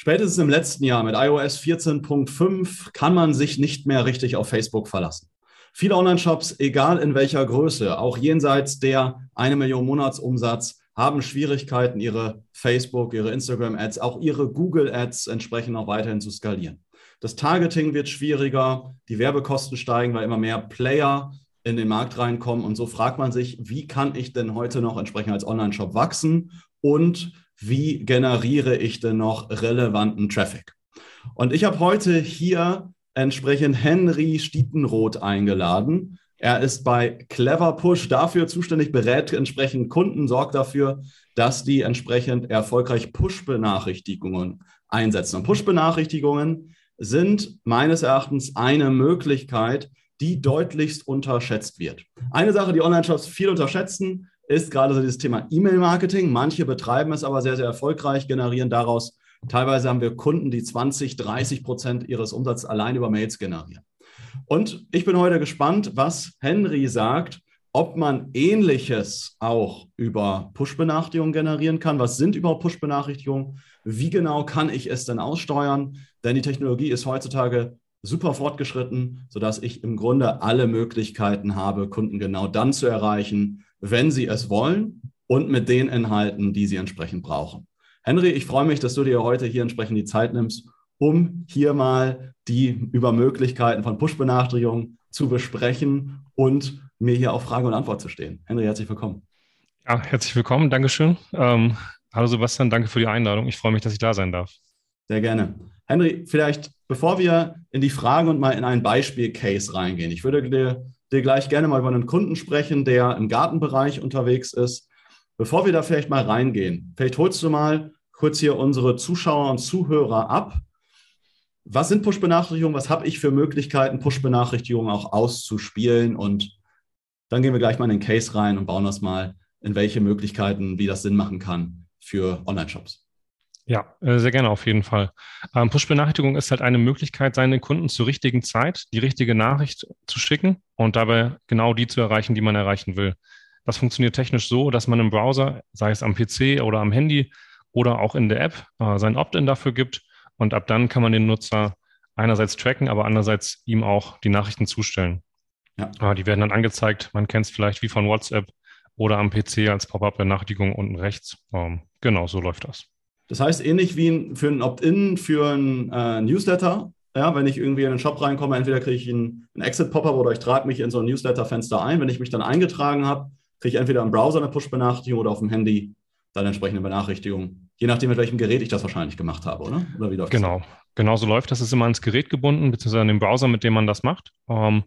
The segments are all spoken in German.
Spätestens im letzten Jahr mit iOS 14.5 kann man sich nicht mehr richtig auf Facebook verlassen. Viele Online-Shops, egal in welcher Größe, auch jenseits der eine Million Monatsumsatz, haben Schwierigkeiten, ihre Facebook, ihre Instagram-Ads, auch ihre Google-Ads entsprechend noch weiterhin zu skalieren. Das Targeting wird schwieriger, die Werbekosten steigen, weil immer mehr Player in den Markt reinkommen. Und so fragt man sich, wie kann ich denn heute noch entsprechend als Online-Shop wachsen und wie generiere ich denn noch relevanten Traffic? Und ich habe heute hier entsprechend Henry Stietenroth eingeladen. Er ist bei Clever Push dafür zuständig, berät entsprechend Kunden, sorgt dafür, dass die entsprechend erfolgreich Push-Benachrichtigungen einsetzen. Und Push-Benachrichtigungen sind meines Erachtens eine Möglichkeit, die deutlichst unterschätzt wird. Eine Sache, die Online-Shops viel unterschätzen, ist gerade so dieses Thema E-Mail-Marketing. Manche betreiben es aber sehr, sehr erfolgreich, generieren daraus. Teilweise haben wir Kunden, die 20, 30 Prozent ihres Umsatzes allein über Mails generieren. Und ich bin heute gespannt, was Henry sagt, ob man Ähnliches auch über Push-Benachrichtigungen generieren kann. Was sind überhaupt Push-Benachrichtigungen? Wie genau kann ich es denn aussteuern? Denn die Technologie ist heutzutage super fortgeschritten, sodass ich im Grunde alle Möglichkeiten habe, Kunden genau dann zu erreichen, wenn sie es wollen und mit den Inhalten, die sie entsprechend brauchen. Henry, ich freue mich, dass du dir heute hier entsprechend die Zeit nimmst, um hier mal die über Möglichkeiten von Push-Benachrichtigungen zu besprechen und mir hier auf Frage und Antwort zu stehen. Henry, herzlich willkommen. Ja, herzlich willkommen, Dankeschön. Ähm, hallo Sebastian, danke für die Einladung. Ich freue mich, dass ich da sein darf. Sehr gerne. Henry, vielleicht bevor wir in die Fragen und mal in einen Beispiel-Case reingehen, ich würde dir, dir gleich gerne mal über einen Kunden sprechen, der im Gartenbereich unterwegs ist. Bevor wir da vielleicht mal reingehen, vielleicht holst du mal kurz hier unsere Zuschauer und Zuhörer ab. Was sind Push-Benachrichtigungen? Was habe ich für Möglichkeiten, Push-Benachrichtigungen auch auszuspielen? Und dann gehen wir gleich mal in den Case rein und bauen das mal, in welche Möglichkeiten, wie das Sinn machen kann für Online-Shops. Ja, äh, sehr gerne auf jeden Fall. Ähm, Push-Benachrichtigung ist halt eine Möglichkeit, seine Kunden zur richtigen Zeit die richtige Nachricht zu schicken und dabei genau die zu erreichen, die man erreichen will. Das funktioniert technisch so, dass man im Browser, sei es am PC oder am Handy oder auch in der App, äh, sein Opt-in dafür gibt und ab dann kann man den Nutzer einerseits tracken, aber andererseits ihm auch die Nachrichten zustellen. Ja. Äh, die werden dann angezeigt, man kennt es vielleicht wie von WhatsApp oder am PC als Pop-up-Benachrichtigung unten rechts. Ähm, genau, so läuft das. Das heißt, ähnlich wie für ein Opt-in für ein äh, Newsletter, ja, wenn ich irgendwie in den Shop reinkomme, entweder kriege ich einen, einen Exit-Pop-up oder ich trage mich in so ein Newsletter-Fenster ein. Wenn ich mich dann eingetragen habe, kriege ich entweder im Browser eine Push-Benachrichtigung oder auf dem Handy dann entsprechende Benachrichtigung. Je nachdem, mit welchem Gerät ich das wahrscheinlich gemacht habe, oder? Oder wie läuft genau. das? Genau so läuft das. ist immer ans Gerät gebunden, beziehungsweise an den Browser, mit dem man das macht. Ähm,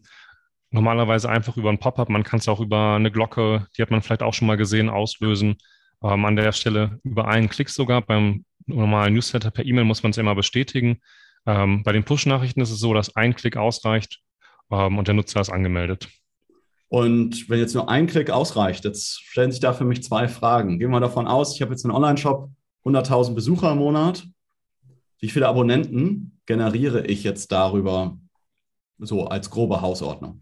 normalerweise einfach über ein Pop-up. Man kann es auch über eine Glocke, die hat man vielleicht auch schon mal gesehen, auslösen. Ähm, an der Stelle über einen Klick sogar. Beim normalen Newsletter per E-Mail muss man es immer bestätigen. Ähm, bei den Push-Nachrichten ist es so, dass ein Klick ausreicht ähm, und der Nutzer ist angemeldet. Und wenn jetzt nur ein Klick ausreicht, jetzt stellen sich da für mich zwei Fragen. Gehen wir davon aus, ich habe jetzt einen Online-Shop, 100.000 Besucher im Monat. Wie viele Abonnenten generiere ich jetzt darüber so als grobe Hausordnung?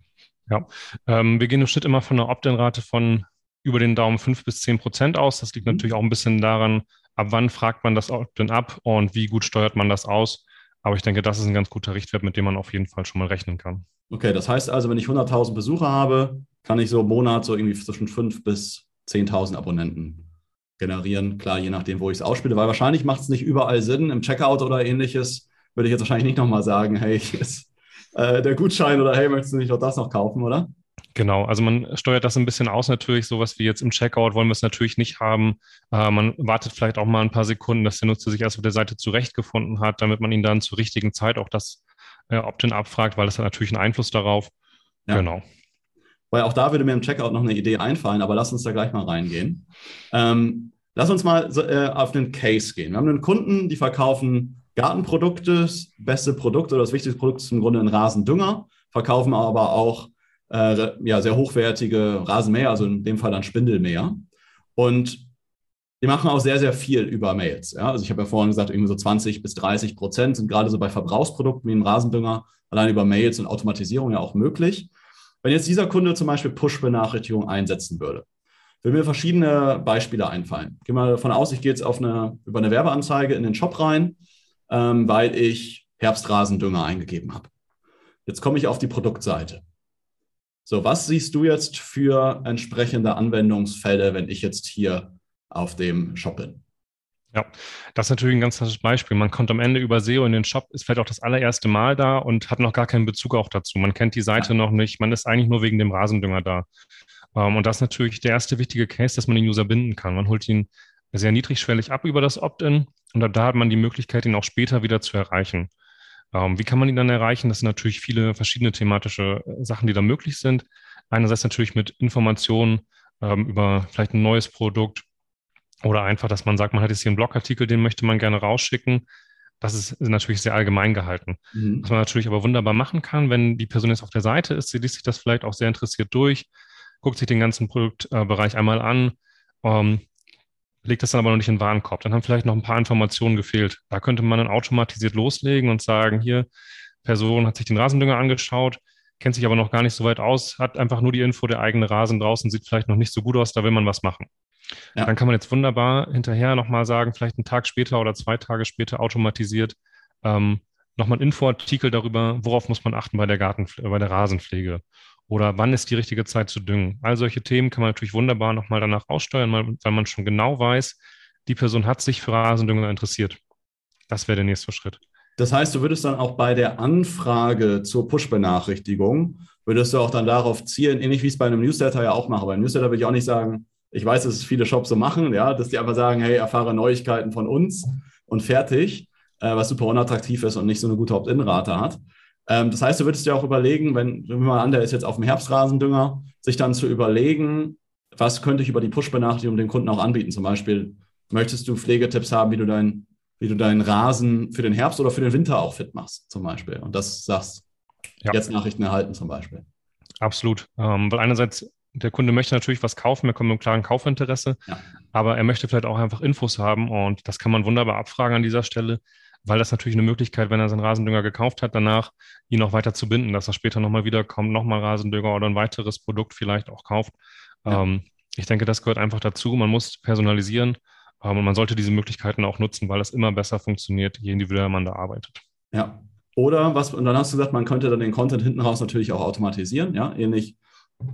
Ja, ähm, wir gehen im Schnitt immer von einer Opt-in-Rate von über den Daumen fünf bis zehn Prozent aus. Das liegt mhm. natürlich auch ein bisschen daran, ab wann fragt man das denn ab und wie gut steuert man das aus. Aber ich denke, das ist ein ganz guter Richtwert, mit dem man auf jeden Fall schon mal rechnen kann. Okay, das heißt also, wenn ich 100.000 Besucher habe, kann ich so im Monat so irgendwie zwischen 5.000 bis 10.000 Abonnenten generieren. Klar, je nachdem, wo ich es ausspiele, weil wahrscheinlich macht es nicht überall Sinn. Im Checkout oder ähnliches würde ich jetzt wahrscheinlich nicht nochmal sagen, hey, ist äh, der Gutschein oder hey, möchtest du nicht noch das noch kaufen, oder? Genau, also man steuert das ein bisschen aus natürlich, sowas wie jetzt im Checkout wollen wir es natürlich nicht haben. Äh, man wartet vielleicht auch mal ein paar Sekunden, dass der Nutzer sich erst auf der Seite zurechtgefunden hat, damit man ihn dann zur richtigen Zeit auch das äh, Opt-in abfragt, weil das hat natürlich einen Einfluss darauf. Ja. Genau. Weil auch da würde mir im Checkout noch eine Idee einfallen, aber lass uns da gleich mal reingehen. Ähm, lass uns mal äh, auf einen Case gehen. Wir haben einen Kunden, die verkaufen Gartenprodukte, beste Produkt oder das wichtigste Produkt ist im Grunde ein Rasendünger, verkaufen aber auch äh, ja, sehr hochwertige Rasenmäher, also in dem Fall dann Spindelmäher. Und die machen auch sehr, sehr viel über Mails. Ja? Also ich habe ja vorhin gesagt, irgendwie so 20 bis 30 Prozent sind gerade so bei Verbrauchsprodukten wie im Rasendünger allein über Mails und Automatisierung ja auch möglich. Wenn jetzt dieser Kunde zum Beispiel Push-Benachrichtigungen einsetzen würde, will mir verschiedene Beispiele einfallen. Geh mal davon aus, ich gehe jetzt auf eine, über eine Werbeanzeige in den Shop rein, ähm, weil ich Herbstrasendünger eingegeben habe. Jetzt komme ich auf die Produktseite. So, was siehst du jetzt für entsprechende Anwendungsfälle, wenn ich jetzt hier auf dem Shop bin? Ja, das ist natürlich ein ganz klassisches Beispiel. Man kommt am Ende über SEO in den Shop, ist vielleicht auch das allererste Mal da und hat noch gar keinen Bezug auch dazu. Man kennt die Seite noch nicht, man ist eigentlich nur wegen dem Rasendünger da. Ähm, und das ist natürlich der erste wichtige Case, dass man den User binden kann. Man holt ihn sehr niedrigschwellig ab über das Opt-in und da hat man die Möglichkeit, ihn auch später wieder zu erreichen. Ähm, wie kann man ihn dann erreichen? Das sind natürlich viele verschiedene thematische äh, Sachen, die da möglich sind. Einerseits natürlich mit Informationen ähm, über vielleicht ein neues Produkt, oder einfach, dass man sagt, man hat jetzt hier einen Blogartikel, den möchte man gerne rausschicken. Das ist natürlich sehr allgemein gehalten. Mhm. Was man natürlich aber wunderbar machen kann, wenn die Person jetzt auf der Seite ist, sie liest sich das vielleicht auch sehr interessiert durch, guckt sich den ganzen Produktbereich einmal an, ähm, legt das dann aber noch nicht in den Warenkorb. Dann haben vielleicht noch ein paar Informationen gefehlt. Da könnte man dann automatisiert loslegen und sagen, hier, Person hat sich den Rasendünger angeschaut, kennt sich aber noch gar nicht so weit aus, hat einfach nur die Info, der eigene Rasen draußen sieht vielleicht noch nicht so gut aus, da will man was machen. Ja. Dann kann man jetzt wunderbar hinterher nochmal sagen, vielleicht einen Tag später oder zwei Tage später automatisiert, ähm, nochmal ein Infoartikel darüber, worauf muss man achten bei der Garten, bei der Rasenpflege oder wann ist die richtige Zeit zu düngen. All solche Themen kann man natürlich wunderbar nochmal danach aussteuern, weil man schon genau weiß, die Person hat sich für Rasendünger interessiert. Das wäre der nächste Schritt. Das heißt, du würdest dann auch bei der Anfrage zur Push-Benachrichtigung, würdest du auch dann darauf zielen, ähnlich wie ich es bei einem Newsletter ja auch mache. Beim Newsletter würde ich auch nicht sagen, ich weiß, dass es viele Shops so machen, ja, dass die einfach sagen, hey, erfahre Neuigkeiten von uns und fertig, äh, was super unattraktiv ist und nicht so eine gute Opt-in-Rate hat. Ähm, das heißt, du würdest dir auch überlegen, wenn, wenn mal an, der ist jetzt auf dem Herbstrasendünger, sich dann zu überlegen, was könnte ich über die Push-Benachrichtigung dem Kunden auch anbieten? Zum Beispiel, möchtest du Pflegetipps haben, wie du, dein, wie du deinen Rasen für den Herbst oder für den Winter auch fit machst, zum Beispiel. Und das sagst, ja. jetzt Nachrichten erhalten zum Beispiel. Absolut. Ähm, weil einerseits der Kunde möchte natürlich was kaufen, er kommt mit einem klaren Kaufinteresse, ja. aber er möchte vielleicht auch einfach Infos haben und das kann man wunderbar abfragen an dieser Stelle, weil das natürlich eine Möglichkeit, wenn er seinen Rasendünger gekauft hat, danach ihn auch weiter zu binden, dass er später nochmal wiederkommt, nochmal Rasendünger oder ein weiteres Produkt vielleicht auch kauft. Ja. Ähm, ich denke, das gehört einfach dazu. Man muss personalisieren ähm, und man sollte diese Möglichkeiten auch nutzen, weil das immer besser funktioniert, je individueller man da arbeitet. Ja. Oder was, und dann hast du gesagt, man könnte dann den Content hinten raus natürlich auch automatisieren, ja, ähnlich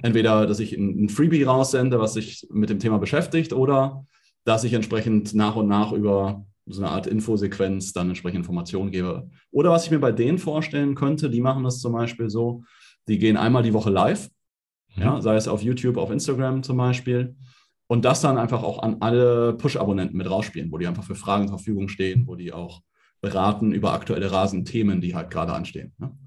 entweder, dass ich ein, Freebie raussende, was sich mit dem Thema beschäftigt, oder dass ich entsprechend nach und nach über so eine Art Infosequenz dann entsprechend Informationen gebe. Oder was ich mir bei denen vorstellen könnte, die machen das zum Beispiel so, die gehen einmal die Woche live, mhm. ja, sei es auf YouTube, auf Instagram zum Beispiel, und das dann einfach auch an alle Push-Abonnenten mit rausspielen, wo die einfach für Fragen zur Verfügung stehen, wo die auch beraten über aktuelle Rasenthemen, die halt gerade anstehen. Ne?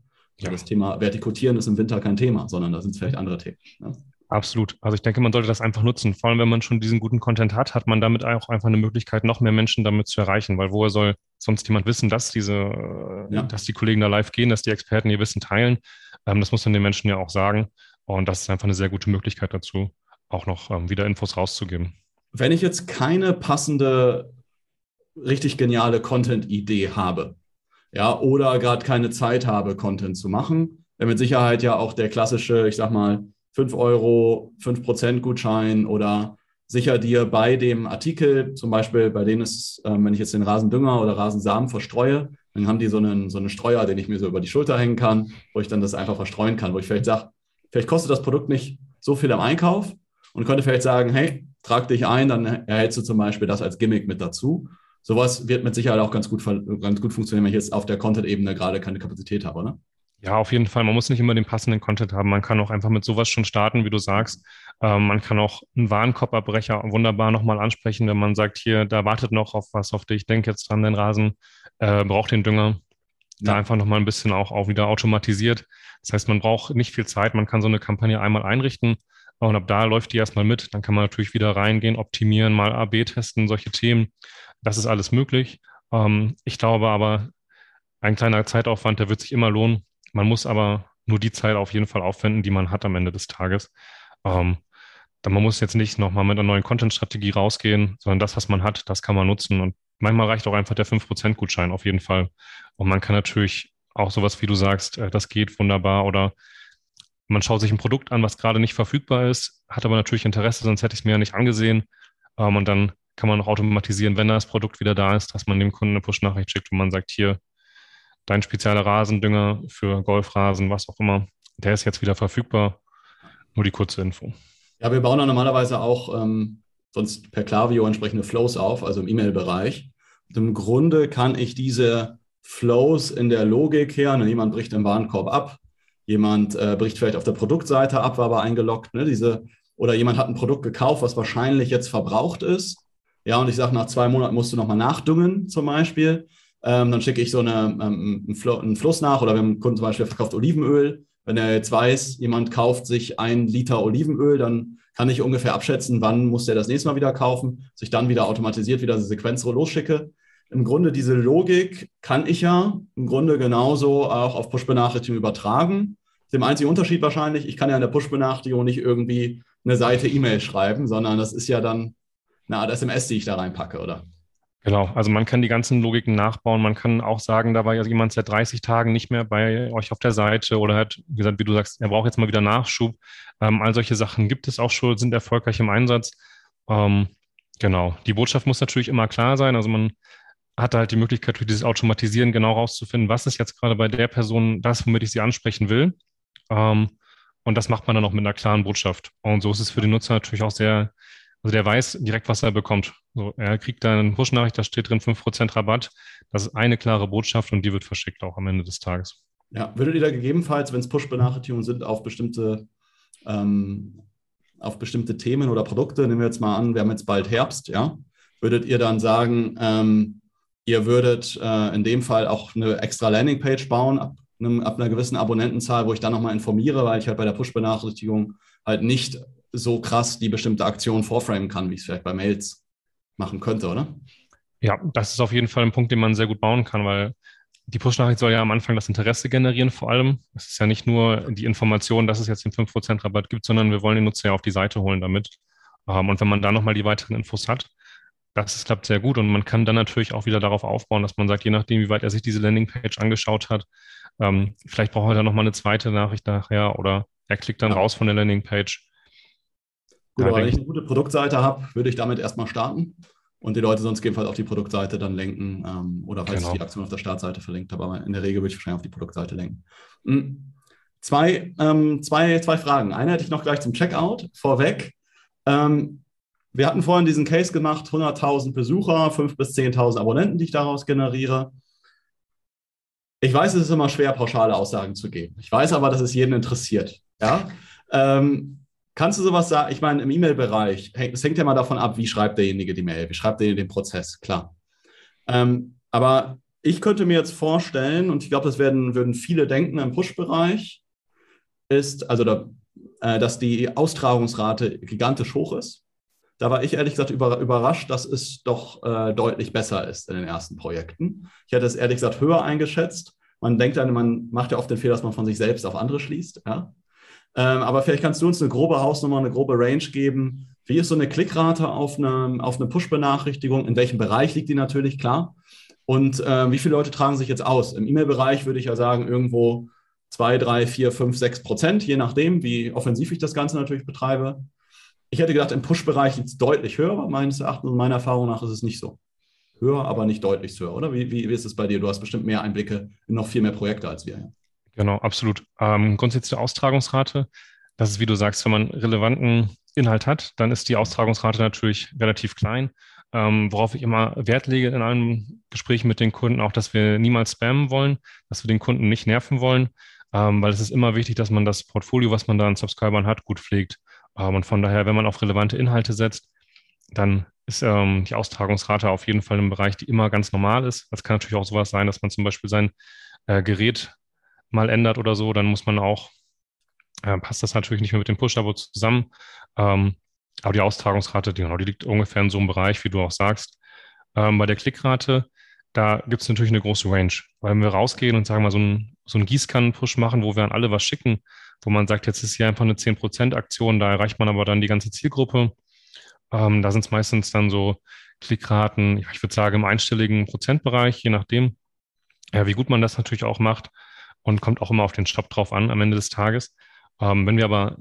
Ja. Das Thema Vertikutieren ist im Winter kein Thema, sondern da sind es vielleicht andere Themen. Ja. Absolut. Also ich denke, man sollte das einfach nutzen. Vor allem, wenn man schon diesen guten Content hat, hat man damit auch einfach eine Möglichkeit, noch mehr Menschen damit zu erreichen. Weil woher soll sonst jemand wissen, dass diese, ja. dass die Kollegen da live gehen, dass die Experten ihr Wissen teilen? Ähm, das muss man den Menschen ja auch sagen. Und das ist einfach eine sehr gute Möglichkeit dazu, auch noch ähm, wieder Infos rauszugeben. Wenn ich jetzt keine passende, richtig geniale Content-Idee habe, ja, oder gerade keine Zeit habe, Content zu machen. Wäre mit Sicherheit ja auch der klassische, ich sag mal, 5 Euro, 5% Gutschein oder sicher dir bei dem Artikel, zum Beispiel bei denen ist, äh, wenn ich jetzt den Rasendünger oder Rasensamen verstreue, dann haben die so einen, so einen Streuer, den ich mir so über die Schulter hängen kann, wo ich dann das einfach verstreuen kann, wo ich vielleicht sage, vielleicht kostet das Produkt nicht so viel am Einkauf und könnte vielleicht sagen, hey, trag dich ein, dann erhältst du zum Beispiel das als Gimmick mit dazu sowas wird mit Sicherheit auch ganz gut, ganz gut funktionieren, wenn ich jetzt auf der Content-Ebene gerade keine Kapazität habe, ne? Ja, auf jeden Fall. Man muss nicht immer den passenden Content haben. Man kann auch einfach mit sowas schon starten, wie du sagst. Ähm, man kann auch einen Warenkorbabbrecher wunderbar nochmal ansprechen, wenn man sagt, hier, da wartet noch auf was auf dich. Denk jetzt dran, dein Rasen äh, braucht den Dünger. Da ja. einfach nochmal ein bisschen auch, auch wieder automatisiert. Das heißt, man braucht nicht viel Zeit. Man kann so eine Kampagne einmal einrichten und ab da läuft die erstmal mit. Dann kann man natürlich wieder reingehen, optimieren, mal AB testen, solche Themen. Das ist alles möglich. Ähm, ich glaube aber, ein kleiner Zeitaufwand, der wird sich immer lohnen. Man muss aber nur die Zeit auf jeden Fall aufwenden, die man hat am Ende des Tages. Ähm, man muss jetzt nicht nochmal mit einer neuen Content-Strategie rausgehen, sondern das, was man hat, das kann man nutzen. Und manchmal reicht auch einfach der 5%-Gutschein auf jeden Fall. Und man kann natürlich auch sowas, wie du sagst, äh, das geht wunderbar oder man schaut sich ein Produkt an, was gerade nicht verfügbar ist, hat aber natürlich Interesse, sonst hätte ich es mir ja nicht angesehen. Ähm, und dann kann man auch automatisieren, wenn das Produkt wieder da ist, dass man dem Kunden eine Push-Nachricht schickt und man sagt, hier, dein spezieller Rasendünger für Golfrasen, was auch immer, der ist jetzt wieder verfügbar. Nur die kurze Info. Ja, wir bauen dann normalerweise auch ähm, sonst per Klaviyo entsprechende Flows auf, also im E-Mail-Bereich. Im Grunde kann ich diese Flows in der Logik her, ne, jemand bricht im Warenkorb ab, jemand äh, bricht vielleicht auf der Produktseite ab, war aber eingeloggt, ne, diese, oder jemand hat ein Produkt gekauft, was wahrscheinlich jetzt verbraucht ist. Ja, und ich sage, nach zwei Monaten musst du nochmal nachdüngen, zum Beispiel. Ähm, dann schicke ich so eine, ähm, einen, Fl einen Fluss nach oder haben einen Kunden zum Beispiel, verkauft Olivenöl. Wenn er jetzt weiß, jemand kauft sich ein Liter Olivenöl, dann kann ich ungefähr abschätzen, wann muss der das nächste Mal wieder kaufen, sich dann wieder automatisiert wieder diese Sequenz losschicke. Im Grunde diese Logik kann ich ja im Grunde genauso auch auf Push-Benachrichtigungen übertragen. Dem einzigen Unterschied wahrscheinlich, ich kann ja in der Push-Benachrichtigung nicht irgendwie eine Seite E-Mail schreiben, sondern das ist ja dann eine Art SMS, die ich da reinpacke, oder? Genau, also man kann die ganzen Logiken nachbauen. Man kann auch sagen, da war ja jemand seit 30 Tagen nicht mehr bei euch auf der Seite oder hat gesagt, wie du sagst, er braucht jetzt mal wieder Nachschub. Ähm, all solche Sachen gibt es auch schon, sind erfolgreich im Einsatz. Ähm, genau, die Botschaft muss natürlich immer klar sein. Also man hat halt die Möglichkeit, durch dieses Automatisieren genau rauszufinden, was ist jetzt gerade bei der Person das, womit ich sie ansprechen will. Ähm, und das macht man dann auch mit einer klaren Botschaft. Und so ist es für den Nutzer natürlich auch sehr also der weiß direkt, was er bekommt. So, er kriegt da eine Push-Nachricht, da steht drin 5% Rabatt. Das ist eine klare Botschaft und die wird verschickt auch am Ende des Tages. Ja, würdet ihr da gegebenenfalls, wenn es Push-Benachrichtigungen sind, auf bestimmte, ähm, auf bestimmte Themen oder Produkte, nehmen wir jetzt mal an, wir haben jetzt bald Herbst, ja, würdet ihr dann sagen, ähm, ihr würdet äh, in dem Fall auch eine extra Landingpage bauen, ab, einem, ab einer gewissen Abonnentenzahl, wo ich dann nochmal informiere, weil ich halt bei der Push-Benachrichtigung halt nicht so krass die bestimmte Aktion vorframen kann, wie es vielleicht bei Mails machen könnte, oder? Ja, das ist auf jeden Fall ein Punkt, den man sehr gut bauen kann, weil die Push-Nachricht soll ja am Anfang das Interesse generieren vor allem. Es ist ja nicht nur die Information, dass es jetzt den 5% Rabatt gibt, sondern wir wollen den Nutzer ja auf die Seite holen damit. Ähm, und wenn man da nochmal die weiteren Infos hat, das klappt sehr gut und man kann dann natürlich auch wieder darauf aufbauen, dass man sagt, je nachdem, wie weit er sich diese Landingpage angeschaut hat, ähm, vielleicht braucht er dann nochmal eine zweite Nachricht nachher oder er klickt dann raus von der Landingpage. Gut, aber wenn ich eine gute Produktseite habe, würde ich damit erstmal starten und die Leute sonst gegebenenfalls auf die Produktseite dann lenken ähm, oder falls genau. ich die Aktion auf der Startseite verlinkt habe, aber in der Regel würde ich wahrscheinlich auf die Produktseite lenken. Mhm. Zwei, ähm, zwei, zwei Fragen. Eine hätte ich noch gleich zum Checkout vorweg. Ähm, wir hatten vorhin diesen Case gemacht, 100.000 Besucher, 5.000 bis 10.000 Abonnenten, die ich daraus generiere. Ich weiß, es ist immer schwer, pauschale Aussagen zu geben. Ich weiß aber, dass es jeden interessiert. Ja? Ähm, Kannst du sowas sagen? Ich meine, im E-Mail-Bereich, es hängt ja mal davon ab, wie schreibt derjenige die Mail, wie schreibt derjenige den Prozess, klar. Ähm, aber ich könnte mir jetzt vorstellen, und ich glaube, das werden, würden viele denken im Push-Bereich, ist, also da, äh, dass die Austragungsrate gigantisch hoch ist. Da war ich ehrlich gesagt über, überrascht, dass es doch äh, deutlich besser ist in den ersten Projekten. Ich hätte es ehrlich gesagt höher eingeschätzt. Man denkt dann, man macht ja oft den Fehler, dass man von sich selbst auf andere schließt. Ja? Ähm, aber vielleicht kannst du uns eine grobe Hausnummer, eine grobe Range geben. Wie ist so eine Klickrate auf eine, auf eine Push-Benachrichtigung? In welchem Bereich liegt die natürlich, klar? Und äh, wie viele Leute tragen sich jetzt aus? Im E-Mail-Bereich würde ich ja sagen, irgendwo 2, 3, 4, 5, 6 Prozent, je nachdem, wie offensiv ich das Ganze natürlich betreibe. Ich hätte gedacht, im Push-Bereich liegt es deutlich höher, aber meines Erachtens und meiner Erfahrung nach ist es nicht so. Höher, aber nicht deutlich höher, oder? Wie, wie, wie ist es bei dir? Du hast bestimmt mehr Einblicke in noch viel mehr Projekte als wir. Genau, absolut. Ähm, grundsätzlich Austragungsrate, das ist, wie du sagst, wenn man relevanten Inhalt hat, dann ist die Austragungsrate natürlich relativ klein. Ähm, worauf ich immer Wert lege in einem Gespräch mit den Kunden, auch, dass wir niemals spammen wollen, dass wir den Kunden nicht nerven wollen, ähm, weil es ist immer wichtig, dass man das Portfolio, was man da an Subscribern hat, gut pflegt. Ähm, und von daher, wenn man auf relevante Inhalte setzt, dann ist ähm, die Austragungsrate auf jeden Fall im Bereich, die immer ganz normal ist. Das kann natürlich auch sowas sein, dass man zum Beispiel sein äh, Gerät mal ändert oder so, dann muss man auch, äh, passt das natürlich nicht mehr mit dem Push-Abo zusammen. Ähm, aber die Austragungsrate, die, genau, die liegt ungefähr in so einem Bereich, wie du auch sagst. Ähm, bei der Klickrate da gibt es natürlich eine große Range. Weil wenn wir rausgehen und sagen wir so einen, so Gießkannen-Push machen, wo wir an alle was schicken, wo man sagt, jetzt ist hier einfach eine 10%-Aktion, da erreicht man aber dann die ganze Zielgruppe. Ähm, da sind es meistens dann so Klickraten, ich würde sagen, im einstelligen Prozentbereich, je nachdem, ja, wie gut man das natürlich auch macht und kommt auch immer auf den Shop drauf an am Ende des Tages. Ähm, wenn wir aber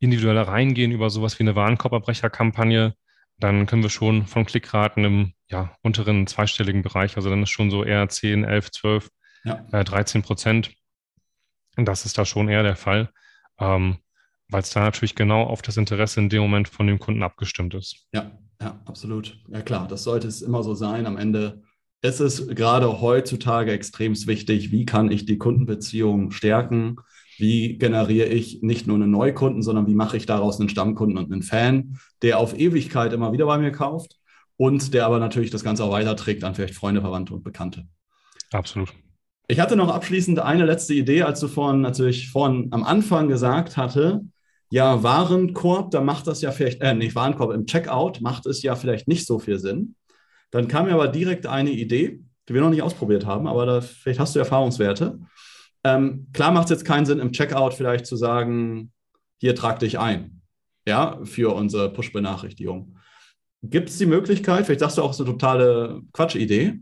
individueller reingehen über sowas wie eine Warenkorbabbrecherkampagne, dann können wir schon von Klickraten im ja, unteren zweistelligen Bereich, also dann ist schon so eher 10, 11, 12, ja. äh, 13 Prozent. Und das ist da schon eher der Fall, ähm, weil es da natürlich genau auf das Interesse in dem Moment von dem Kunden abgestimmt ist. Ja, ja, absolut. Ja klar, das sollte es immer so sein. Am Ende ist es gerade heutzutage extrem wichtig, wie kann ich die Kundenbeziehung stärken wie generiere ich nicht nur einen Neukunden, sondern wie mache ich daraus einen Stammkunden und einen Fan, der auf Ewigkeit immer wieder bei mir kauft und der aber natürlich das Ganze auch weiterträgt an vielleicht Freunde, Verwandte und Bekannte. Absolut. Ich hatte noch abschließend eine letzte Idee, als du vorhin natürlich vorhin am Anfang gesagt hatte, ja, Warenkorb, da macht das ja vielleicht, äh, nicht Warenkorb, im Checkout macht es ja vielleicht nicht so viel Sinn. Dann kam mir aber direkt eine Idee, die wir noch nicht ausprobiert haben, aber da, vielleicht hast du Erfahrungswerte. Ähm, klar macht es jetzt keinen Sinn, im Checkout vielleicht zu sagen, hier trag dich ein, ja, für unsere Push-Benachrichtigung. Gibt es die Möglichkeit, vielleicht sagst du auch so eine totale Quatschidee,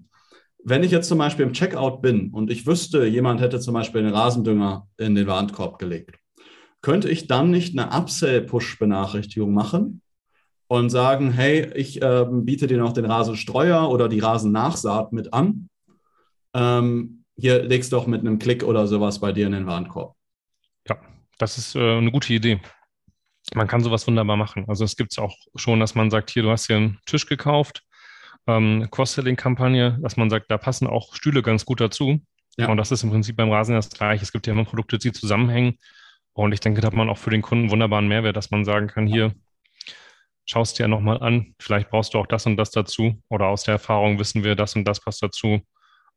wenn ich jetzt zum Beispiel im Checkout bin und ich wüsste, jemand hätte zum Beispiel einen Rasendünger in den Warenkorb gelegt, könnte ich dann nicht eine Upsell-Push-Benachrichtigung machen und sagen, hey, ich äh, biete dir noch den Rasenstreuer oder die Rasennachsaat mit an. Ähm, hier legst du doch mit einem Klick oder sowas bei dir in den Warenkorb. Ja, das ist äh, eine gute Idee. Man kann sowas wunderbar machen. Also es gibt es auch schon, dass man sagt, hier, du hast hier einen Tisch gekauft, ähm, Cross-Selling-Kampagne, dass man sagt, da passen auch Stühle ganz gut dazu. Ja. Und das ist im Prinzip beim Rasen das gleiche. Es gibt ja immer Produkte, die zusammenhängen. Und ich denke, da hat man auch für den Kunden wunderbaren Mehrwert, dass man sagen kann, hier, schaust dir ja nochmal an, vielleicht brauchst du auch das und das dazu. Oder aus der Erfahrung wissen wir, das und das passt dazu.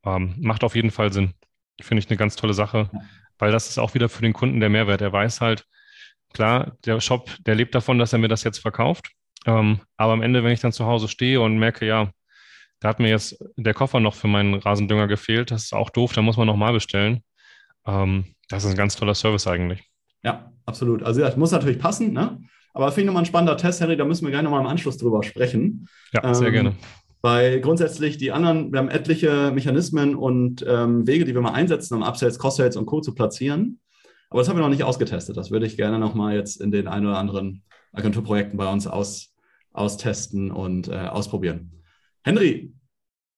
Ähm, macht auf jeden Fall Sinn. Finde ich eine ganz tolle Sache, weil das ist auch wieder für den Kunden der Mehrwert. Er weiß halt, klar, der Shop, der lebt davon, dass er mir das jetzt verkauft. Ähm, aber am Ende, wenn ich dann zu Hause stehe und merke, ja, da hat mir jetzt der Koffer noch für meinen Rasendünger gefehlt, das ist auch doof, da muss man nochmal bestellen. Ähm, das ist ein ganz toller Service eigentlich. Ja, absolut. Also das muss natürlich passen, ne? Aber finde ich nochmal ein spannender Test, Henry, da müssen wir gleich nochmal im Anschluss drüber sprechen. Ja, sehr ähm, gerne. Weil grundsätzlich die anderen, wir haben etliche Mechanismen und ähm, Wege, die wir mal einsetzen, um Upsells, Cross-Sales und Co. zu platzieren. Aber das haben wir noch nicht ausgetestet. Das würde ich gerne nochmal jetzt in den ein oder anderen Agenturprojekten bei uns aus, austesten und äh, ausprobieren. Henry,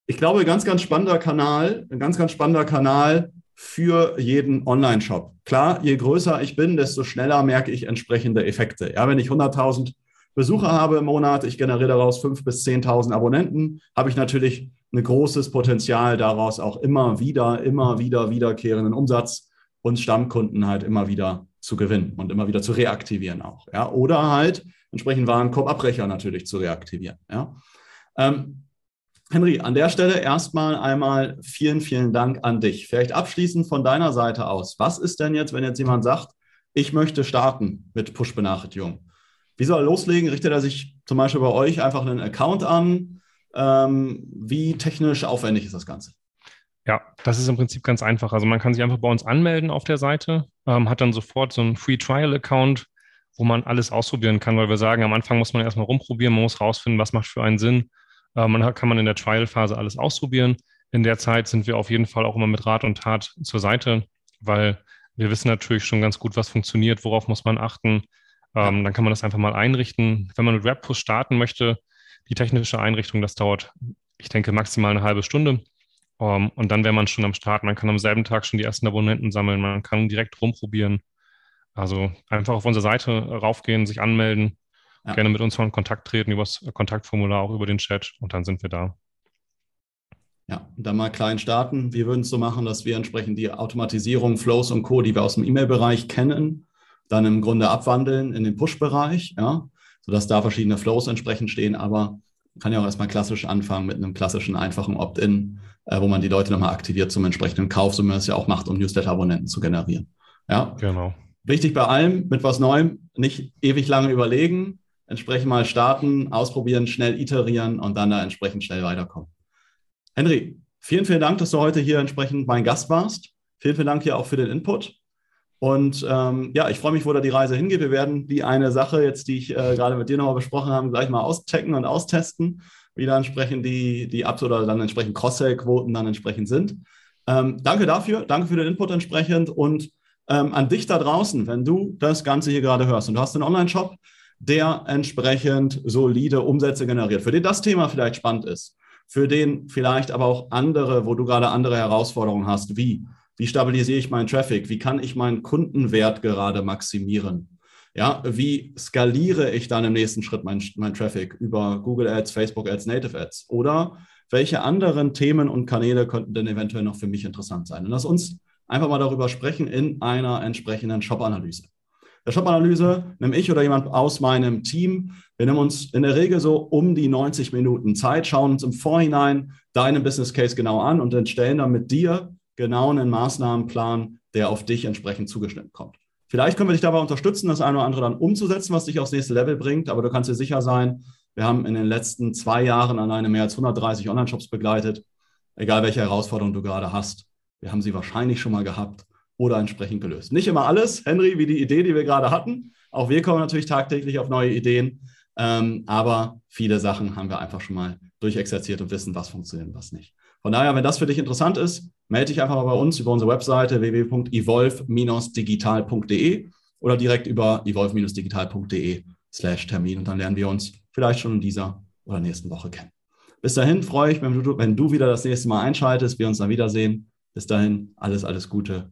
ich glaube, ganz, ganz spannender Kanal, ein ganz, ganz spannender Kanal für jeden Online-Shop. Klar, je größer ich bin, desto schneller merke ich entsprechende Effekte. Ja, wenn ich 100.000 Besucher habe im Monat, ich generiere daraus 5.000 bis 10.000 Abonnenten, habe ich natürlich ein großes Potenzial daraus auch immer wieder, immer wieder wiederkehrenden Umsatz und Stammkunden halt immer wieder zu gewinnen und immer wieder zu reaktivieren auch. Ja? Oder halt entsprechend Warenkorbabbrecher natürlich zu reaktivieren. Ja? Ähm, Henry, an der Stelle erstmal einmal vielen, vielen Dank an dich. Vielleicht abschließend von deiner Seite aus. Was ist denn jetzt, wenn jetzt jemand sagt, ich möchte starten mit Push-Benachrichtigungen? Wie soll er loslegen? Richtet er sich zum Beispiel bei euch einfach einen Account an? Ähm, wie technisch aufwendig ist das Ganze? Ja, das ist im Prinzip ganz einfach. Also man kann sich einfach bei uns anmelden auf der Seite, ähm, hat dann sofort so einen Free Trial Account, wo man alles ausprobieren kann, weil wir sagen, am Anfang muss man erstmal rumprobieren, man muss rausfinden, was macht für einen Sinn. Ähm, man kann man in der Trial-Phase alles ausprobieren. In der Zeit sind wir auf jeden Fall auch immer mit Rat und Tat zur Seite, weil wir wissen natürlich schon ganz gut, was funktioniert, worauf muss man achten, ähm, dann kann man das einfach mal einrichten. Wenn man mit WebPush starten möchte, die technische Einrichtung, das dauert, ich denke, maximal eine halbe Stunde. Ähm, und dann wäre man schon am Start. Man kann am selben Tag schon die ersten Abonnenten sammeln. Man kann direkt rumprobieren. Also einfach auf unsere Seite raufgehen, sich anmelden, ja. gerne mit uns in Kontakt treten über das Kontaktformular, auch über den Chat und dann sind wir da. Ja, und dann mal klein starten. Wir würden es so machen, dass wir entsprechend die Automatisierung, Flows und Co., die wir aus dem E-Mail-Bereich kennen, dann im Grunde abwandeln in den Push-Bereich, ja, sodass da verschiedene Flows entsprechend stehen, aber man kann ja auch erstmal klassisch anfangen mit einem klassischen, einfachen Opt-in, äh, wo man die Leute nochmal aktiviert zum entsprechenden Kauf, so wie man es ja auch macht, um Newsletter-Abonnenten zu generieren. Ja, genau. Wichtig bei allem, mit was Neuem, nicht ewig lange überlegen, entsprechend mal starten, ausprobieren, schnell iterieren und dann da entsprechend schnell weiterkommen. Henry, vielen, vielen Dank, dass du heute hier entsprechend mein Gast warst. Vielen, vielen Dank hier auch für den Input. Und ähm, ja, ich freue mich, wo da die Reise hingeht. Wir werden die eine Sache jetzt, die ich äh, gerade mit dir nochmal besprochen habe, gleich mal auschecken und austesten, wie da entsprechend die, die Ups oder dann entsprechend Cross-Sell-Quoten dann entsprechend sind. Ähm, danke dafür, danke für den Input entsprechend und ähm, an dich da draußen, wenn du das Ganze hier gerade hörst und du hast einen Online-Shop, der entsprechend solide Umsätze generiert, für den das Thema vielleicht spannend ist, für den vielleicht aber auch andere, wo du gerade andere Herausforderungen hast, wie wie stabilisiere ich meinen Traffic? Wie kann ich meinen Kundenwert gerade maximieren? Ja, wie skaliere ich dann im nächsten Schritt meinen mein Traffic über Google Ads, Facebook Ads, Native Ads? Oder welche anderen Themen und Kanäle könnten denn eventuell noch für mich interessant sein? Und lass uns einfach mal darüber sprechen in einer entsprechenden Shop-Analyse. Der Shop-Analyse nehme ich oder jemand aus meinem Team. Wir nehmen uns in der Regel so um die 90 Minuten Zeit, schauen uns im Vorhinein deinen Business Case genau an und entstellen dann mit dir genau einen Maßnahmenplan, der auf dich entsprechend zugeschnitten kommt. Vielleicht können wir dich dabei unterstützen, das eine oder andere dann umzusetzen, was dich aufs nächste Level bringt. Aber du kannst dir sicher sein, wir haben in den letzten zwei Jahren alleine mehr als 130 Online-Shops begleitet. Egal welche Herausforderung du gerade hast, wir haben sie wahrscheinlich schon mal gehabt oder entsprechend gelöst. Nicht immer alles, Henry, wie die Idee, die wir gerade hatten. Auch wir kommen natürlich tagtäglich auf neue Ideen. Ähm, aber viele Sachen haben wir einfach schon mal durchexerziert und wissen, was funktioniert und was nicht. Von daher, wenn das für dich interessant ist, melde dich einfach mal bei uns über unsere Webseite www.evolve-digital.de oder direkt über evolve-digital.de slash Termin und dann lernen wir uns vielleicht schon in dieser oder nächsten Woche kennen. Bis dahin freue ich mich, wenn du, wenn du wieder das nächste Mal einschaltest, wir uns dann wiedersehen. Bis dahin, alles, alles Gute,